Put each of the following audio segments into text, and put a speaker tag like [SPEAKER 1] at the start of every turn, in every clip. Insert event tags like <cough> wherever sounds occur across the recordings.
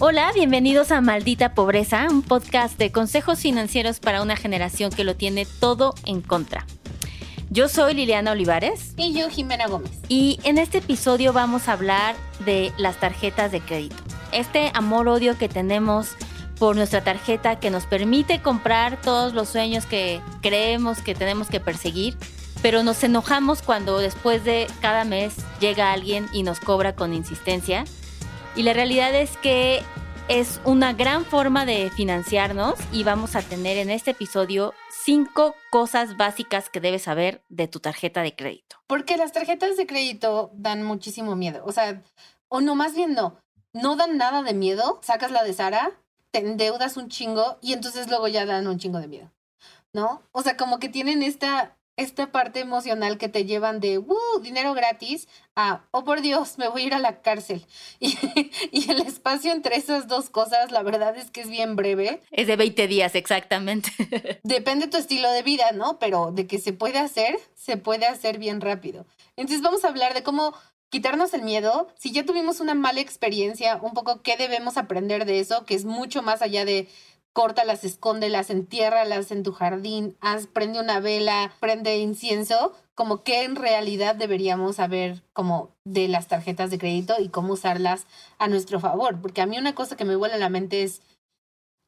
[SPEAKER 1] Hola, bienvenidos a Maldita Pobreza, un podcast de consejos financieros para una generación que lo tiene todo en contra. Yo soy Liliana Olivares.
[SPEAKER 2] Y yo, Jimena Gómez.
[SPEAKER 1] Y en este episodio vamos a hablar de las tarjetas de crédito. Este amor-odio que tenemos por nuestra tarjeta que nos permite comprar todos los sueños que creemos que tenemos que perseguir, pero nos enojamos cuando después de cada mes llega alguien y nos cobra con insistencia y la realidad es que es una gran forma de financiarnos y vamos a tener en este episodio cinco cosas básicas que debes saber de tu tarjeta de crédito.
[SPEAKER 2] Porque las tarjetas de crédito dan muchísimo miedo. O sea, o no, más bien no. No dan nada de miedo. Sacas la de Sara, te endeudas un chingo y entonces luego ya dan un chingo de miedo. ¿No? O sea, como que tienen esta esta parte emocional que te llevan de dinero gratis a oh por Dios, me voy a ir a la cárcel. <laughs> Y, y, el espacio entre esas dos cosas, la verdad es que es bien breve.
[SPEAKER 1] Es de 20 días, exactamente. <laughs>
[SPEAKER 2] Depende tu estilo de vida, ¿no? Pero de que se puede hacer, se puede hacer bien rápido. Entonces vamos a hablar de cómo quitarnos el miedo. Si ya tuvimos una mala experiencia, un poco qué debemos aprender de eso, que es mucho más allá de córtalas, escóndelas, entiérralas en tu jardín, haz, prende una vela, prende incienso, como que en realidad deberíamos saber como de las tarjetas de crédito y cómo usarlas a nuestro favor. Porque a mí una cosa que me vuela a la mente es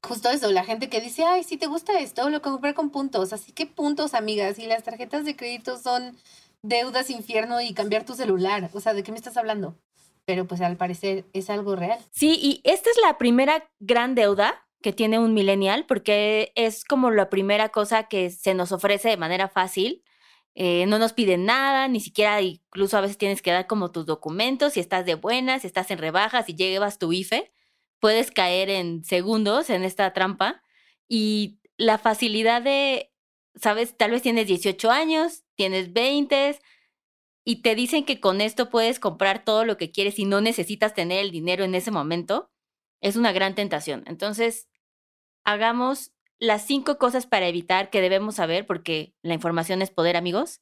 [SPEAKER 2] justo eso, la gente que dice, ay, si te gusta esto, lo compré con puntos. Así que puntos, amigas, y las tarjetas de crédito son deudas infierno y cambiar tu celular. O sea, ¿de qué me estás hablando? Pero pues al parecer es algo real.
[SPEAKER 1] Sí, y esta es la primera gran deuda que tiene un millennial, porque es como la primera cosa que se nos ofrece de manera fácil. Eh, no nos piden nada, ni siquiera incluso a veces tienes que dar como tus documentos, si estás de buenas, si estás en rebajas, si llevas tu IFE, puedes caer en segundos en esta trampa. Y la facilidad de, sabes, tal vez tienes 18 años, tienes 20 y te dicen que con esto puedes comprar todo lo que quieres y no necesitas tener el dinero en ese momento, es una gran tentación. Entonces, hagamos las cinco cosas para evitar que debemos saber, porque la información es poder, amigos.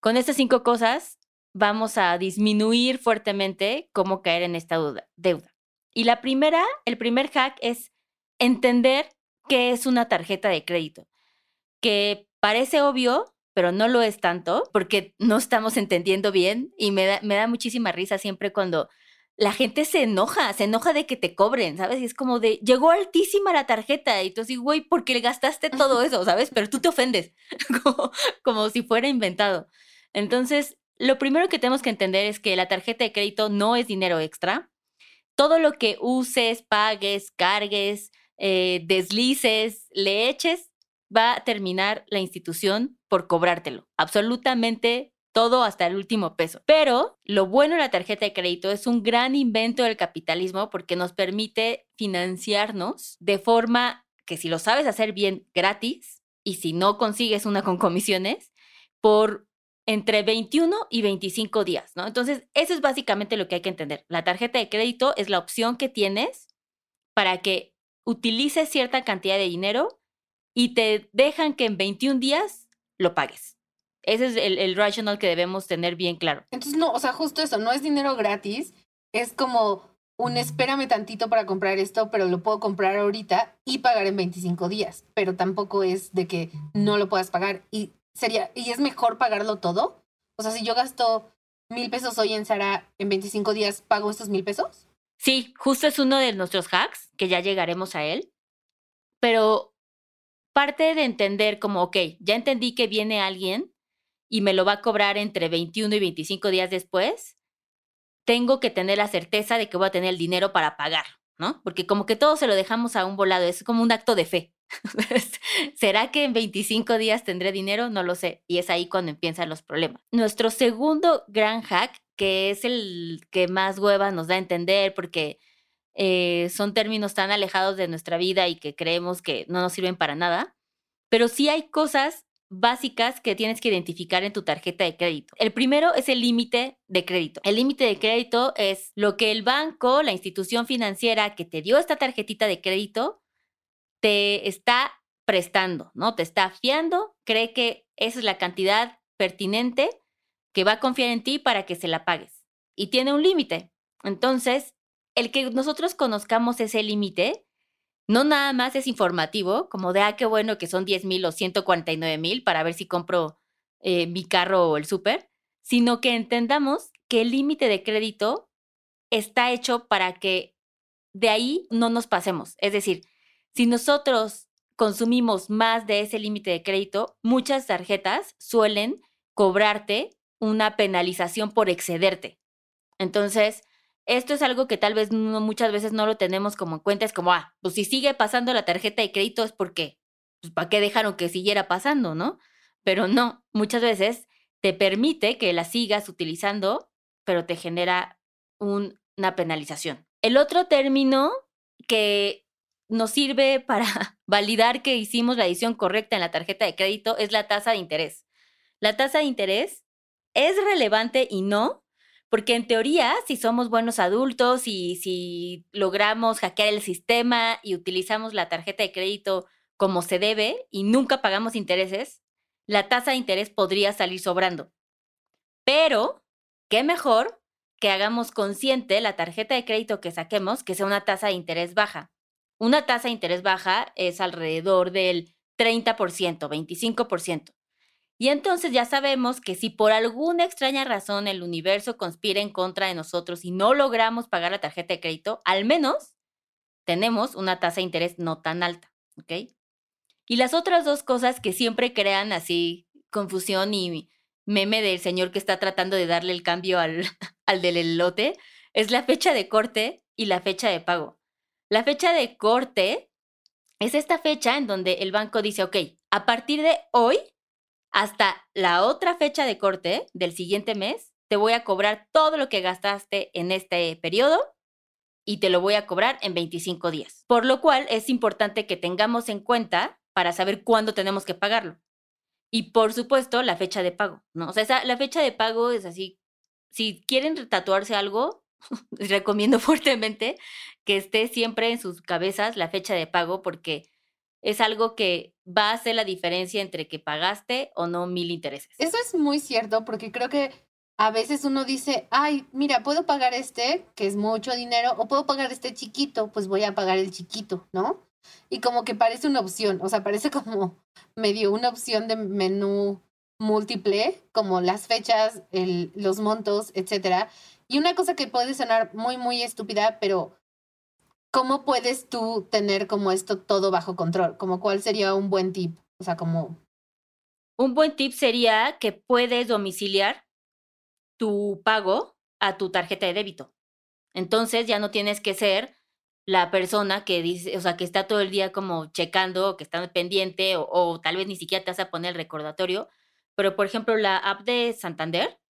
[SPEAKER 1] Con estas cinco cosas vamos a disminuir fuertemente cómo caer en esta deuda. Y la primera, el primer hack es entender qué es una tarjeta de crédito, que parece obvio, pero no lo es tanto, porque no estamos <laughs> entendiendo bien y me da, me da muchísima risa siempre cuando la gente se enoja, se enoja de que te cobren, ¿sabes? Y es como de, llegó altísima la tarjeta y tú así, güey, porque le gastaste todo eso, ¿sabes? Pero tú te ofendes, <laughs> como, si fuera inventado. Entonces, lo primero que tenemos que entender es que la tarjeta de crédito no es dinero extra. Todo lo que uses, pagues, cargues, eh, deslices, le eches, va a terminar la institución por cobrártelo. Absolutamente todo hasta el último peso. Pero lo bueno de la tarjeta de crédito es un gran invento del capitalismo porque nos permite financiarnos de forma que si lo sabes hacer bien gratis y si no consigues una con comisiones, por entre 21 y 25 días, ¿no? Entonces, eso es básicamente lo que hay que entender. La tarjeta de crédito es la opción que tienes para que utilices cierta cantidad de dinero y te dejan que en 21 días lo pagues. Ese es el, el rational que debemos tener bien claro.
[SPEAKER 2] Entonces, no, o sea, justo eso, no es dinero gratis, es como un espérame tantito para comprar esto, pero lo puedo comprar ahorita y pagar en 25 días, pero tampoco es de que no lo puedas pagar y sería, y es mejor pagarlo todo. O sea, si yo gasto mil pesos hoy en Sara, en 25 días pago estos mil pesos.
[SPEAKER 1] Sí, justo es uno de nuestros hacks, que ya llegaremos a él, pero parte de entender como, ok, ya entendí que viene alguien y me lo va a cobrar entre 21 y 25 días después, tengo que tener la certeza de que voy a tener el dinero para pagar, ¿no? Porque como que todo se lo dejamos a un volado, es como un acto de fe. <laughs> ¿Será que en 25 días tendré dinero? No lo sé. Y es ahí cuando empiezan los problemas. Nuestro segundo gran hack, que es el que más hueva nos da a entender porque eh, son términos tan alejados de nuestra vida y que creemos que no nos sirven para nada, pero sí hay cosas básicas que tienes que identificar en tu tarjeta de crédito. El primero es el límite de crédito. El límite de crédito es lo que el banco, la institución financiera que te dio esta tarjetita de crédito, te está prestando, ¿no? Te está fiando, cree que esa es la cantidad pertinente que va a confiar en ti para que se la pagues. Y tiene un límite. Entonces, el que nosotros conozcamos ese límite no nada más es informativo, como de, ah, qué bueno que son 10 mil o 149 mil para ver si compro eh, mi carro o el súper, sino que entendamos que el límite de crédito está hecho para que de ahí no nos pasemos. Es decir, si nosotros consumimos más de ese límite de crédito, muchas tarjetas suelen cobrarte una penalización por excederte. Entonces, esto es algo que tal vez muchas veces no lo tenemos como en cuenta. Es como, ah, pues si sigue pasando la tarjeta de crédito es porque, pues ¿para qué dejaron que siguiera pasando, no? Pero no, muchas veces te permite que la sigas utilizando, pero te genera una penalización. El otro término que nos sirve para <laughs> validar que hicimos la edición correcta en la tarjeta de crédito es la tasa de interés. La tasa de interés es relevante y no porque en teoría, si somos buenos adultos y si logramos hackear el sistema y utilizamos la tarjeta de crédito como se debe y nunca pagamos intereses, la tasa de interés podría salir sobrando. Pero, ¿qué mejor que hagamos consciente la tarjeta de crédito que saquemos que sea una tasa de interés baja? Una tasa de interés baja es alrededor del 30%, 25%. Y entonces ya sabemos que si por alguna extraña razón el universo conspira en contra de nosotros y no logramos pagar la tarjeta de crédito, al menos tenemos una tasa de interés no tan alta, ¿ok? Y las otras dos cosas que siempre crean así confusión y meme del señor que está tratando de darle el cambio al, <laughs> al del lote es la fecha de corte y la fecha de pago. La fecha de corte es esta fecha en donde el banco dice, ok, a partir de hoy hasta la otra fecha de corte del siguiente mes, te voy a cobrar todo lo que gastaste en este periodo y te lo voy a cobrar en 25 días. Por lo cual es importante que tengamos en cuenta para saber cuándo tenemos que pagarlo. Y por supuesto, la fecha de pago, ¿no? O sea, la fecha de pago es así. Si quieren tatuarse algo, <laughs> recomiendo <laughs> fuertemente que esté siempre en sus cabezas la fecha de pago porque es algo que va a hacer la diferencia entre que pagaste o no mil intereses.
[SPEAKER 2] Eso es muy cierto porque creo que a veces uno dice, ay, mira, puedo pagar este, que es mucho dinero, o puedo pagar este chiquito, pues voy a pagar el chiquito, ¿no? Y como que parece una opción, o sea, parece <laughs> como medio una opción de menú múltiple, como las fechas, los montos, etcétera. Y una cosa que puede sonar muy, muy estúpida, pero ¿cómo puedes tú tener como esto todo bajo control? Como cuál sería un buen tip? O sea, como...
[SPEAKER 1] Un buen tip sería que puedes domiciliar tu pago a tu tarjeta de débito. Entonces ya no tienes que ser la persona que dice, o sea, que está todo el día como checando, que está pendiente, o, o, tal vez ni siquiera te vas a poner el recordatorio. Pero, por ejemplo, la app de Santander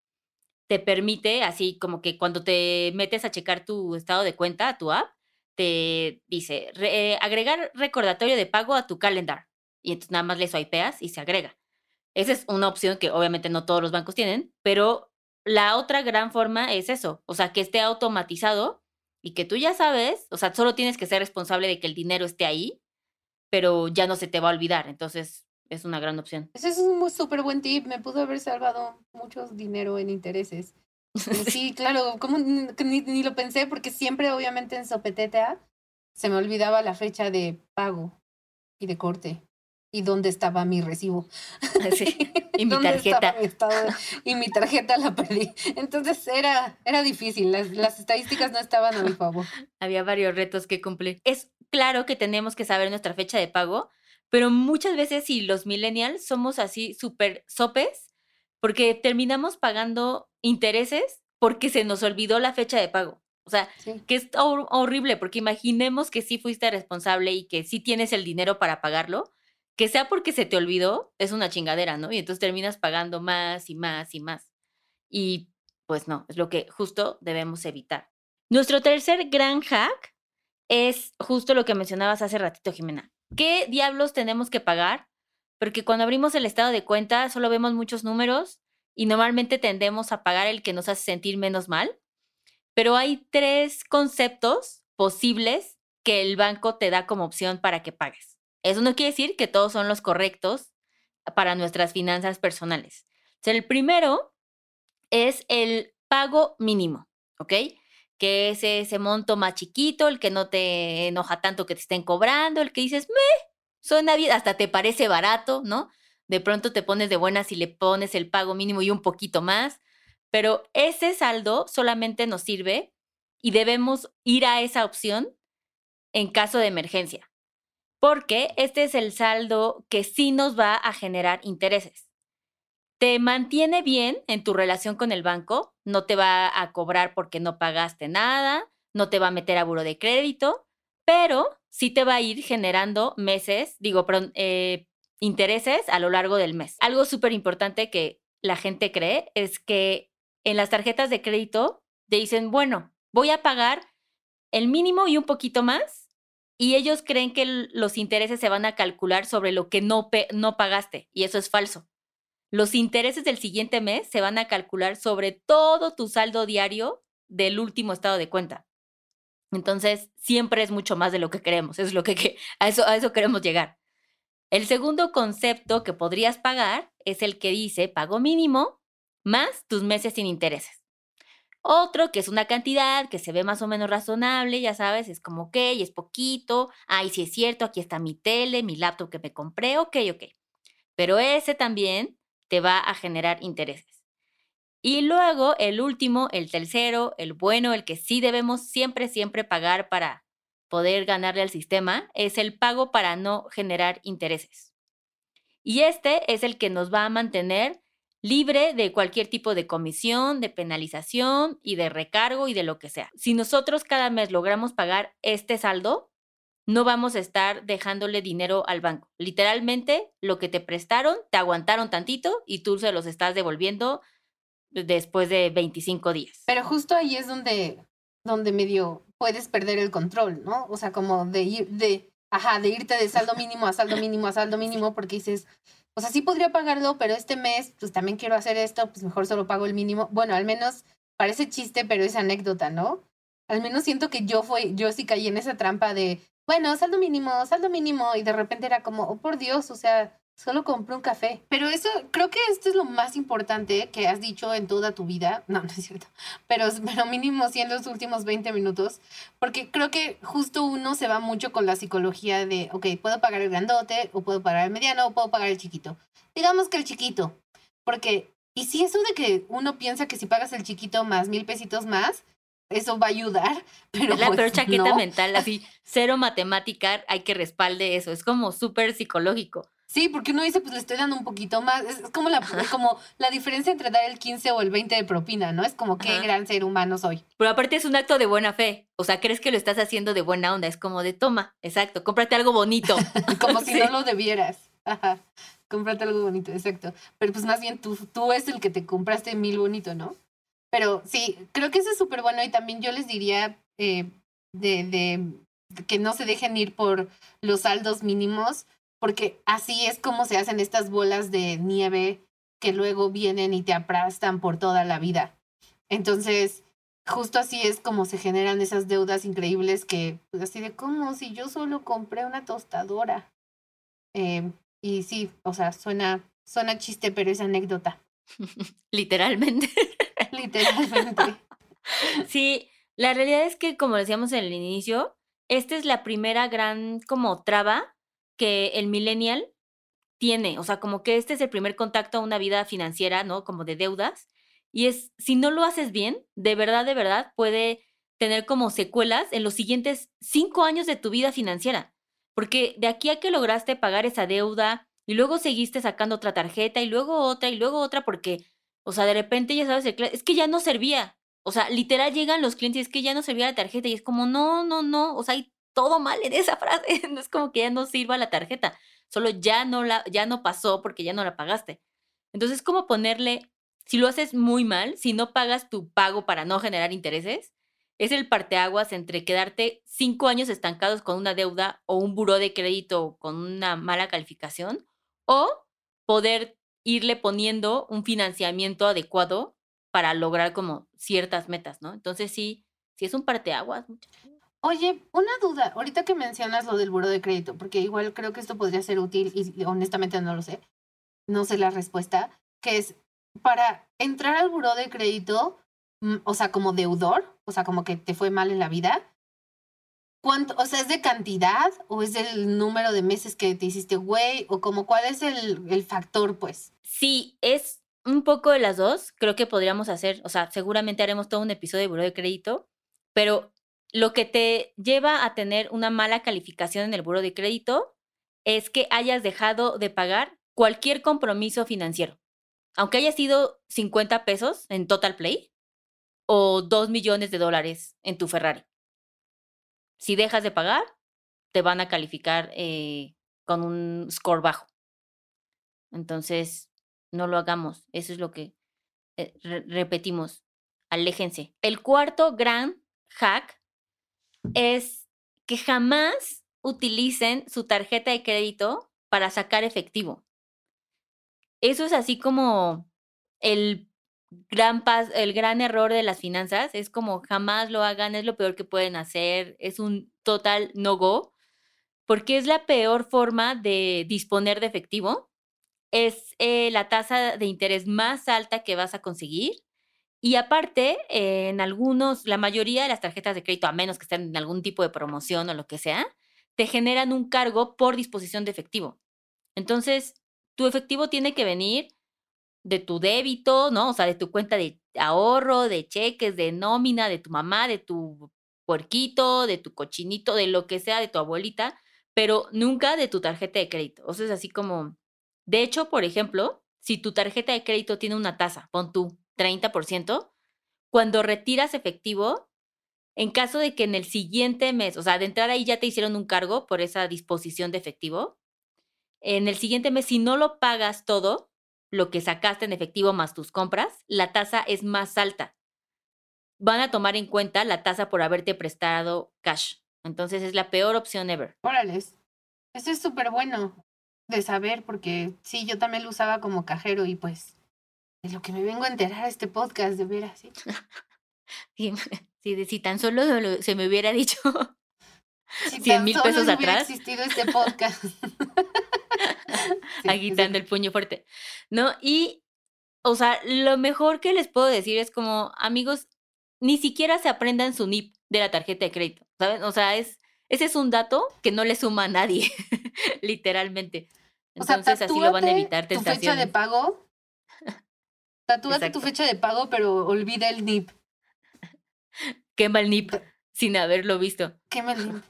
[SPEAKER 1] te permite, así como que cuando te metes a checar tu estado de cuenta, tu app, te dice eh, agregar recordatorio de pago a tu calendar. Y entonces nada más le swipeas y se agrega. Esa es una opción que obviamente no todos los bancos tienen, pero la otra gran forma es eso, o sea, que esté automatizado y que tú ya sabes, o sea, solo tienes que ser responsable de que el dinero esté ahí, pero ya no se te va a olvidar. Entonces, es una gran opción.
[SPEAKER 2] Ese es un súper buen tip. Me pudo haber salvado mucho dinero en intereses. Sí, claro, como ni, lo pensé porque siempre obviamente en Sopeteta se me olvidaba la fecha de pago y de corte y dónde estaba mi recibo. <laughs>
[SPEAKER 1] Sí, <laughs> y mi tarjeta.
[SPEAKER 2] y mi tarjeta la perdí. Entonces era, era difícil, las, las estadísticas no estaban a mi favor. <laughs>
[SPEAKER 1] Había varios retos que cumplir. Es claro que tenemos que saber nuestra fecha de pago, pero muchas veces si los millennials somos así súper sopes, porque terminamos pagando intereses porque se nos olvidó la fecha de pago. O sea, que es horrible, porque imaginemos que sí fuiste responsable y que sí tienes el dinero para pagarlo, que sea porque se te olvidó, es una chingadera, ¿no? Y entonces terminas pagando más y más y más. Y pues no, es lo que justo debemos evitar. Nuestro tercer gran hack es justo lo que mencionabas hace ratito, Jimena. ¿Qué diablos tenemos que pagar? Porque cuando abrimos el estado de cuenta solo vemos muchos números y normalmente tendemos a pagar el que nos hace sentir menos mal, pero hay tres conceptos posibles que el banco te da como opción para que pagues. Eso no quiere decir que todos son los correctos para nuestras finanzas personales. el primero es el pago mínimo, ¿ok? Que es ese monto más chiquito, el que no te enoja tanto que te estén cobrando, el que dices, me, suena bien, hasta te parece barato, ¿no? De pronto te pones de buenas y le pones el pago mínimo y un poquito más, pero ese saldo solamente nos sirve y debemos ir a esa opción en caso de emergencia, porque este es el saldo que sí nos va a generar intereses. Te mantiene bien en tu relación con el banco, no te va a cobrar porque no pagaste nada, no te va a meter a buro de crédito, pero sí te va a ir generando meses, digo, eh, intereses a lo largo del mes. Algo súper importante que la gente cree es que en las tarjetas de crédito te dicen, bueno, voy a pagar el mínimo y un poquito más, y ellos creen que los intereses se van a calcular sobre lo que no, no pagaste, y eso es falso. Los intereses del siguiente mes se van a calcular sobre todo tu saldo diario del último estado de cuenta. Entonces, siempre es mucho más de lo que queremos, es lo que, a, eso, a eso queremos llegar. El segundo concepto que podrías pagar es el que dice pago mínimo más tus meses sin intereses. Otro que es una cantidad que se ve más o menos razonable, ya sabes, es como, ok, es poquito, ay, sí es cierto, aquí está mi tele, mi laptop que me compré, ok, ok. Pero ese también te va a generar intereses. Y luego el último, el tercero, el bueno, el que sí debemos siempre, siempre pagar para poder ganarle al sistema, es el pago para no generar intereses. Y este es el que nos va a mantener libre de cualquier tipo de comisión, de penalización y de recargo y de lo que sea. Si nosotros cada mes logramos pagar este saldo, no vamos a estar dejándole dinero al banco. Literalmente, lo que te prestaron, te aguantaron tantito y tú se los estás devolviendo después de 25 días.
[SPEAKER 2] Pero justo ahí es donde, donde medio puedes perder el control, ¿no? O sea, como de ir, de, ajá, de irte de saldo mínimo a saldo mínimo a saldo mínimo porque dices, o sea, sí podría pagarlo, pero este mes, pues también quiero hacer esto, pues mejor solo pago el mínimo. Bueno, al menos parece chiste, pero es anécdota, ¿no? Al menos siento que yo fui, yo sí caí en esa trampa de, bueno, saldo mínimo, saldo mínimo, y de repente era como, oh por Dios, o sea, Solo compré un café. Pero eso, creo que esto es lo más importante que has dicho en toda tu vida. No, no es cierto. Pero, pero mínimo sí en los últimos 20 minutos. Porque creo que justo uno se va mucho con la psicología de, ok, puedo pagar el grandote, o puedo pagar el mediano, o puedo pagar el chiquito. Digamos que el chiquito. Porque, y si eso de que uno piensa que si pagas el chiquito más mil pesitos más, eso va a ayudar. <laughs> Pero
[SPEAKER 1] es la
[SPEAKER 2] pues,
[SPEAKER 1] peor chaqueta mental, así, cero matemática, hay que respalde eso. Es como súper psicológico.
[SPEAKER 2] Sí, porque uno dice, pues le estoy dando un poquito más. Es, como, la, como la diferencia entre dar el 15 o el 20 de propina, ¿no? Es como qué gran ser humano soy.
[SPEAKER 1] Pero aparte es un acto de buena fe. O sea, crees que lo estás haciendo de buena onda. Es como de toma, exacto, cómprate algo bonito. <laughs>
[SPEAKER 2] como si <laughs> no lo debieras. Ajá. Cómprate algo bonito, exacto. Pero pues más bien tú, tú es el que te compraste mil bonito, ¿no? Pero sí, creo que eso es súper bueno y también yo les diría eh, de, de que no se dejen ir por los saldos mínimos porque así es como se hacen estas bolas de nieve que luego vienen y te aplastan por toda la vida. Entonces, justo así es como se generan esas deudas increíbles que, pues así de como si yo solo compré una tostadora. Em, y sí, o sea, suena, suena chiste, pero es anécdota. <laughs>
[SPEAKER 1] Literalmente. <laughs>
[SPEAKER 2] Literalmente. <laughs>
[SPEAKER 1] Sí, la realidad es que, como decíamos en el inicio, esta es la primera gran como traba que el millennial tiene, o sea, como que este es el primer contacto a una vida financiera, ¿no? Como de deudas. Y es, si no lo haces bien, de verdad, de verdad, puede tener como secuelas en los siguientes cinco años de tu vida financiera. Porque de aquí a que lograste pagar esa deuda y luego seguiste sacando otra tarjeta y luego otra y luego otra porque, o sea, de repente ya sabes, es que ya no servía. O sea, literal llegan los clientes es que ya no servía la tarjeta y es como, no, no, no, o sea, hay todo mal en esa frase. <laughs> No es como que ya no sirva la tarjeta, solo ya no, la, ya no pasó porque ya no la pagaste. Entonces, como ponerle, si lo haces muy mal, si no pagas tu pago para no generar intereses, es el parteaguas entre quedarte cinco años estancados con una deuda o un buró de crédito con una mala calificación, o poder irle poniendo un financiamiento adecuado para lograr como ciertas metas, ¿no? Entonces sí, sí es un parteaguas.
[SPEAKER 2] Oye, una duda, ahorita que mencionas lo del buro de crédito, porque igual creo que esto podría ser útil y honestamente no lo sé, no sé la respuesta, que es para entrar al buro de crédito, mm, o sea, como deudor, o sea, como que te fue mal en la vida, ¿cuánto, o sea, es de cantidad o es del número de meses que te hiciste güey o como cuál es el, el factor, pues?
[SPEAKER 1] Sí, es un poco de las dos. Creo que podríamos hacer, o sea, seguramente haremos todo un episodio de buro de crédito, pero lo que te lleva a tener una mala calificación en el buro de crédito es que hayas dejado de pagar cualquier compromiso financiero. Aunque haya sido 50 pesos en Total Play o 2 millones de dólares en tu Ferrari. Si dejas de pagar, te van a calificar eh, con un score bajo. Entonces, no lo hagamos. Eso es lo que eh, repetimos. Aléjense. El cuarto gran hack es que jamás utilicen su tarjeta de crédito para sacar efectivo. Eso es así como el gran el gran error de las finanzas, es como jamás lo hagan, es lo peor que pueden hacer, es un total no go, porque es la peor forma de disponer de efectivo, es eh, la tasa de interés más alta que vas a conseguir y aparte, en algunos, la mayoría de las tarjetas de crédito, a menos que estén en algún tipo de promoción o lo que sea, te generan un cargo por disposición de efectivo. Entonces, tu efectivo tiene que venir de tu débito, ¿no? O sea, de tu cuenta de ahorro, de cheques, de nómina, de tu mamá, de tu puerquito, de tu cochinito, de lo que sea, de tu abuelita, pero nunca de tu tarjeta de crédito. O sea, es así como, de hecho, por ejemplo, si tu tarjeta de crédito tiene una tasa, pon tú 30%, cuando retiras efectivo, en caso de que en el siguiente mes, o sea, de entrada ahí ya te hicieron un cargo por esa disposición de efectivo, en el siguiente mes, si no lo pagas todo, lo que sacaste en efectivo más tus compras, la tasa es más alta. Van a tomar en cuenta la tasa por haberte prestado cash. Entonces es la peor opción ever.
[SPEAKER 2] Órale, eso es súper bueno de saber porque sí, yo también lo usaba como cajero y pues de lo que me vengo a enterar este podcast, de veras, <laughs> ¿sí?
[SPEAKER 1] si, tan solo se me hubiera dicho <laughs> si 100 mil pesos atrás. Hubiera
[SPEAKER 2] existido este podcast. <laughs>
[SPEAKER 1] agitando el puño fuerte. ¿No? Y, o sea, lo mejor que les puedo decir es como, amigos, ni siquiera se aprendan su NIP de la tarjeta de crédito, ¿saben? O sea, es, ese es un dato que no le suma a nadie, literalmente. Entonces así lo van a evitar
[SPEAKER 2] tentaciones. Tu fecha de pago Tatúate tu fecha de pago, pero olvida el NIP.
[SPEAKER 1] Quema el NIP sin haberlo visto.
[SPEAKER 2] Quema el NIP.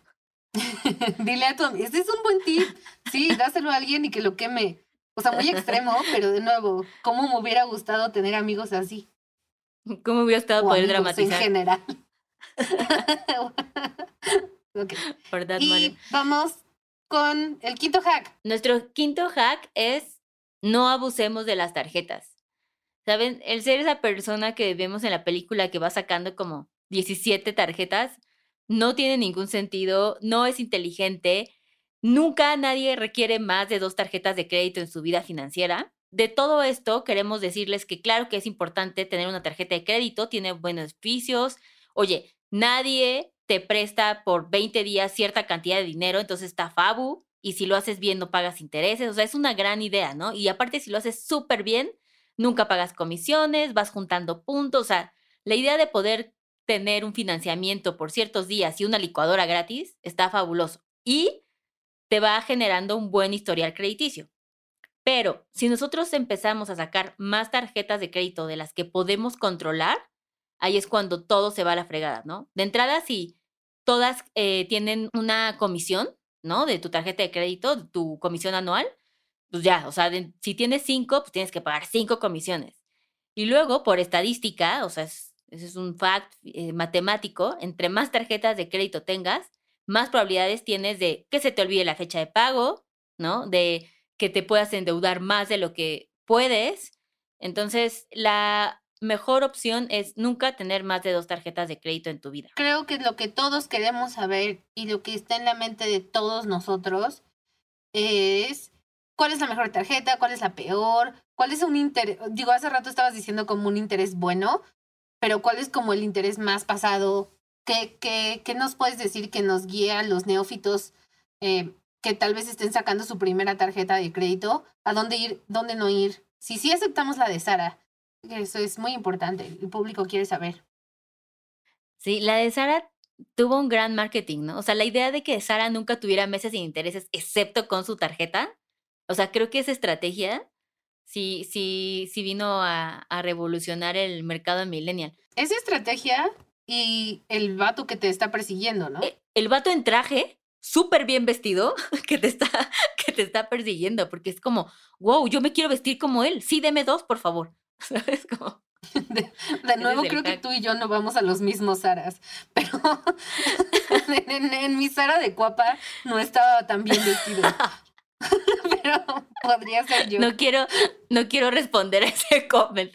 [SPEAKER 2] <laughs> Dile a tu amigo, este es un buen tip. Sí, dáselo a alguien y que lo queme. O sea, muy extremo, pero de nuevo, ¿cómo me hubiera gustado tener amigos así?
[SPEAKER 1] ¿Cómo hubiera estado poder dramatizar?
[SPEAKER 2] En general. <laughs> okay. y vamos con el quinto hack.
[SPEAKER 1] Nuestro quinto hack es no abusemos de las tarjetas. ¿Saben? El ser esa persona que vemos en la película que va sacando como 17 tarjetas no tiene ningún sentido, no es inteligente, nunca nadie requiere más de dos tarjetas de crédito en su vida financiera. De todo esto, queremos decirles que claro que es importante tener una tarjeta de crédito, tiene buenos beneficios. Oye, nadie te presta por 20 días cierta cantidad de dinero, entonces está fabu, y si lo haces bien no pagas intereses, o sea, es una gran idea, ¿no? Y aparte, si lo haces súper bien, nunca pagas comisiones, vas juntando puntos, o sea, la idea de poder tener un financiamiento por ciertos días y una licuadora gratis está fabuloso y te va generando un buen historial crediticio. Pero si nosotros empezamos a sacar más tarjetas de crédito de las que podemos controlar, ahí es cuando todo se va a la fregada, ¿no? De entrada, si todas eh, tienen una comisión, ¿no? De tu tarjeta de crédito, tu comisión anual, pues ya, o sea, si tienes cinco, pues tienes que pagar cinco comisiones. Y luego, por estadística, o sea, ese es un fact eh, matemático, entre más tarjetas de crédito tengas, más probabilidades tienes de que se te olvide la fecha de pago, ¿no? De que te puedas endeudar más de lo que puedes. Entonces, la mejor opción es nunca tener más de dos tarjetas de crédito en tu vida.
[SPEAKER 2] Creo que lo que todos queremos saber y lo que está en la mente de todos nosotros es cuál es la mejor tarjeta, cuál es la peor, cuál es un interés, digo, hace rato estabas diciendo como un interés bueno, pero cuál es como el interés más pasado, ¿qué, qué, qué nos puedes decir que nos guía a los neófitos eh, que tal vez estén sacando su primera tarjeta de crédito? ¿A dónde ir, dónde no ir? Si sí aceptamos la de Sara, eso es muy importante, el público quiere saber.
[SPEAKER 1] Sí, la de Sara tuvo un gran marketing, ¿no? O sea, la idea de que Sara nunca tuviera meses sin intereses, excepto con su tarjeta. O sea, creo que esa estrategia sí, sí, sí vino a, a revolucionar el mercado millennial.
[SPEAKER 2] Esa estrategia y el vato que te está persiguiendo, ¿no?
[SPEAKER 1] E- El vato en traje, súper bien vestido, <laughs> que te, está, <laughs> que te está persiguiendo, porque es como, wow, yo me quiero vestir como él. Sí, deme dos, por favor. <laughs> ¿Sabes? Como,
[SPEAKER 2] De, de nuevo,
[SPEAKER 1] el
[SPEAKER 2] creo que tú y yo no vamos a los mismos Saras, pero en, en- en mi Sara de cuapa no estaba tan bien vestido. <laughs> pero podría ser yo.
[SPEAKER 1] no quiero, no quiero responder a ese comment,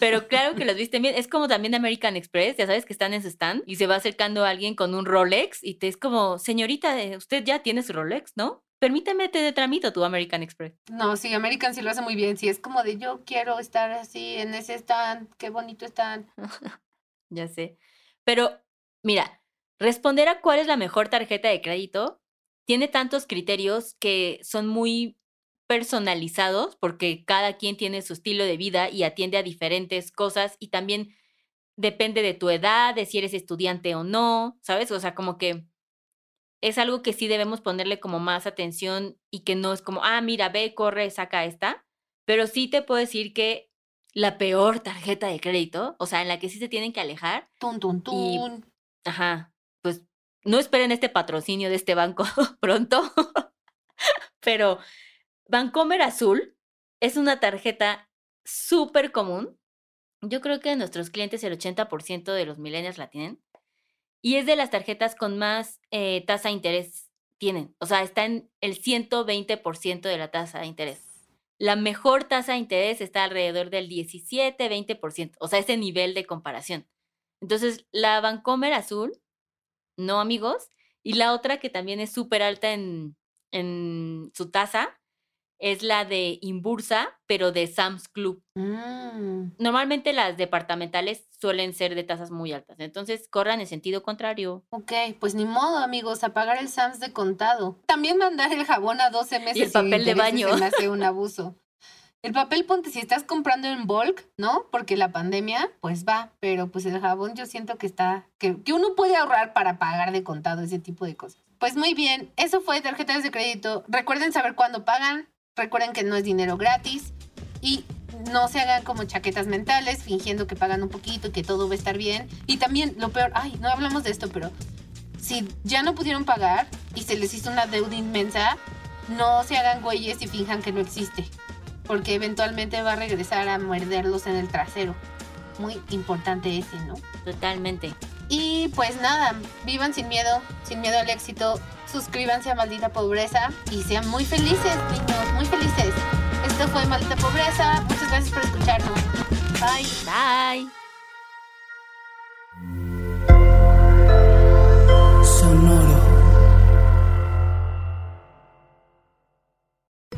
[SPEAKER 1] pero claro que los viste bien. Es como también American Express, ya sabes que están en su stand y se va acercando alguien con un Rolex y te es como, señorita, eh, usted ya tiene su Rolex, ¿no? Permíteme, te tramito tu American Express.
[SPEAKER 2] No, sí, American sí lo hace muy bien. Sí, es como de yo quiero estar así en ese stand, qué bonito stand. <laughs>
[SPEAKER 1] Ya sé. Pero, mira, responder a cuál es la mejor tarjeta de crédito tiene tantos criterios que son muy personalizados porque cada quien tiene su estilo de vida y atiende a diferentes cosas y también depende de tu edad, de si eres estudiante o no, ¿sabes? O sea, como que es algo que sí debemos ponerle como más atención y que no es como, ah, mira, ve, corre, saca esta. Pero sí te puedo decir que la peor tarjeta de crédito, o sea, en la que sí se tienen que alejar,
[SPEAKER 2] Tun, tun,
[SPEAKER 1] Y-
[SPEAKER 2] tun.
[SPEAKER 1] ajá, pues no esperen este patrocinio de este banco <laughs> pronto, pero Bancomer Azul es una tarjeta súper común. Yo creo que nuestros clientes el 80% de los millennials la tienen. Y es de las tarjetas con más eh, tasa de interés tienen. O sea, está en el 120% de la tasa de interés. La mejor tasa de interés está alrededor del 17-20%. O sea, ese nivel de comparación. Entonces, la Bancomer Azul, no amigos. Y la otra que también es súper alta en, en su tasa es la de Inbursa, pero de Sam's Club.
[SPEAKER 2] Mm.
[SPEAKER 1] Normalmente las departamentales suelen ser de tasas muy altas. Entonces, corran en sentido contrario.
[SPEAKER 2] Ok, pues ni modo, amigos, a pagar el SAMS de contado. También mandar el jabón a 12 meses. sin
[SPEAKER 1] papel de baño.
[SPEAKER 2] Se me hace un <laughs> abuso. El papel, ponte, si estás comprando en bulk, ¿no? Porque la pandemia, pues va, pero pues el jabón yo siento que está, que, que uno puede ahorrar para pagar de contado ese tipo de cosas. Pues muy bien, eso fue tarjetas de crédito. Recuerden saber cuándo pagan, recuerden que no es dinero gratis y no se hagan como chaquetas mentales fingiendo que pagan un poquito y que todo va a estar bien. Y también lo peor, ay, no hablamos de esto, pero si ya no pudieron pagar y se les hizo una deuda inmensa, no se hagan güeyes y finjan que no existe, porque eventualmente va a regresar a morderlos en el trasero. Muy importante ese, ¿no?
[SPEAKER 1] Totalmente.
[SPEAKER 2] Y pues nada, vivan sin miedo, sin miedo al éxito, suscríbanse a Maldita Pobreza y sean muy felices, niños, muy felices. Esto fue Maldita Pobreza, muchas gracias por escucharnos. Bye.
[SPEAKER 1] Bye.